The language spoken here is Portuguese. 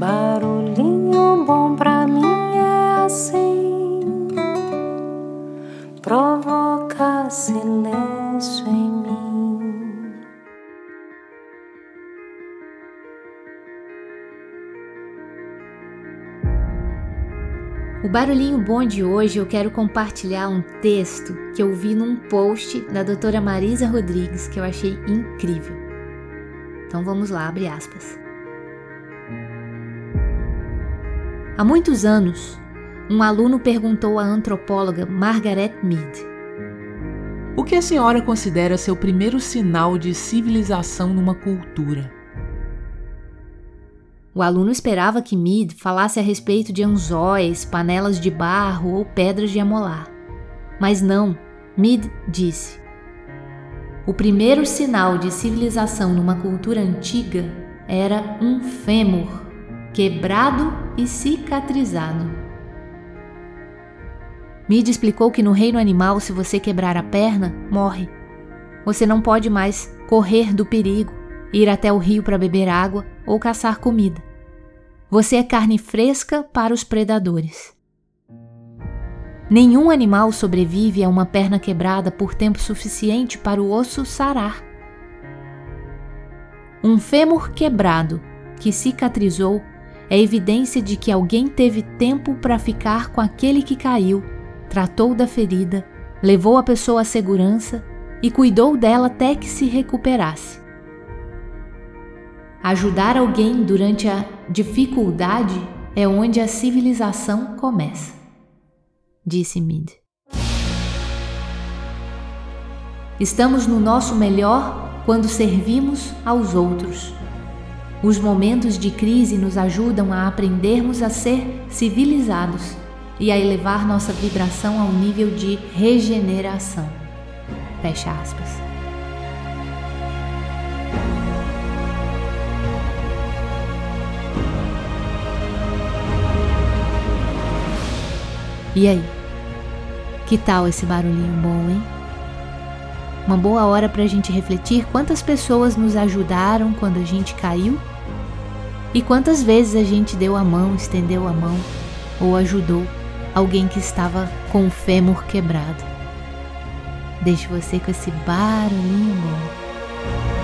Barulhinho bom pra mim é assim, provoca silêncio em mim. O barulhinho bom de hoje eu quero compartilhar um texto que eu vi num post da doutora Marisa Rodrigues que eu achei incrível. Então vamos lá, abre aspas. Há muitos anos, um aluno perguntou à antropóloga Margaret Mead: O que a senhora considera seu primeiro sinal de civilização numa cultura? O aluno esperava que Mead falasse a respeito de anzóis, panelas de barro ou pedras de amolar. Mas não, Mead disse: O primeiro sinal de civilização numa cultura antiga era um fêmur quebrado e cicatrizado. Mid explicou que no reino animal, se você quebrar a perna, morre. Você não pode mais correr do perigo, ir até o rio para beber água ou caçar comida. Você é carne fresca para os predadores. Nenhum animal sobrevive a uma perna quebrada por tempo suficiente para o osso sarar. Um fêmur quebrado que cicatrizou é evidência de que alguém teve tempo para ficar com aquele que caiu, tratou da ferida, levou a pessoa à segurança e cuidou dela até que se recuperasse. Ajudar alguém durante a dificuldade é onde a civilização começa, disse Mid. Estamos no nosso melhor quando servimos aos outros os momentos de crise nos ajudam a aprendermos a ser civilizados e a elevar nossa vibração ao nível de regeneração. Fecha aspas. E aí? Que tal esse barulhinho bom, hein? Uma boa hora para a gente refletir quantas pessoas nos ajudaram quando a gente caiu e quantas vezes a gente deu a mão, estendeu a mão ou ajudou alguém que estava com o fêmur quebrado. Deixo você com esse barulhinho bom.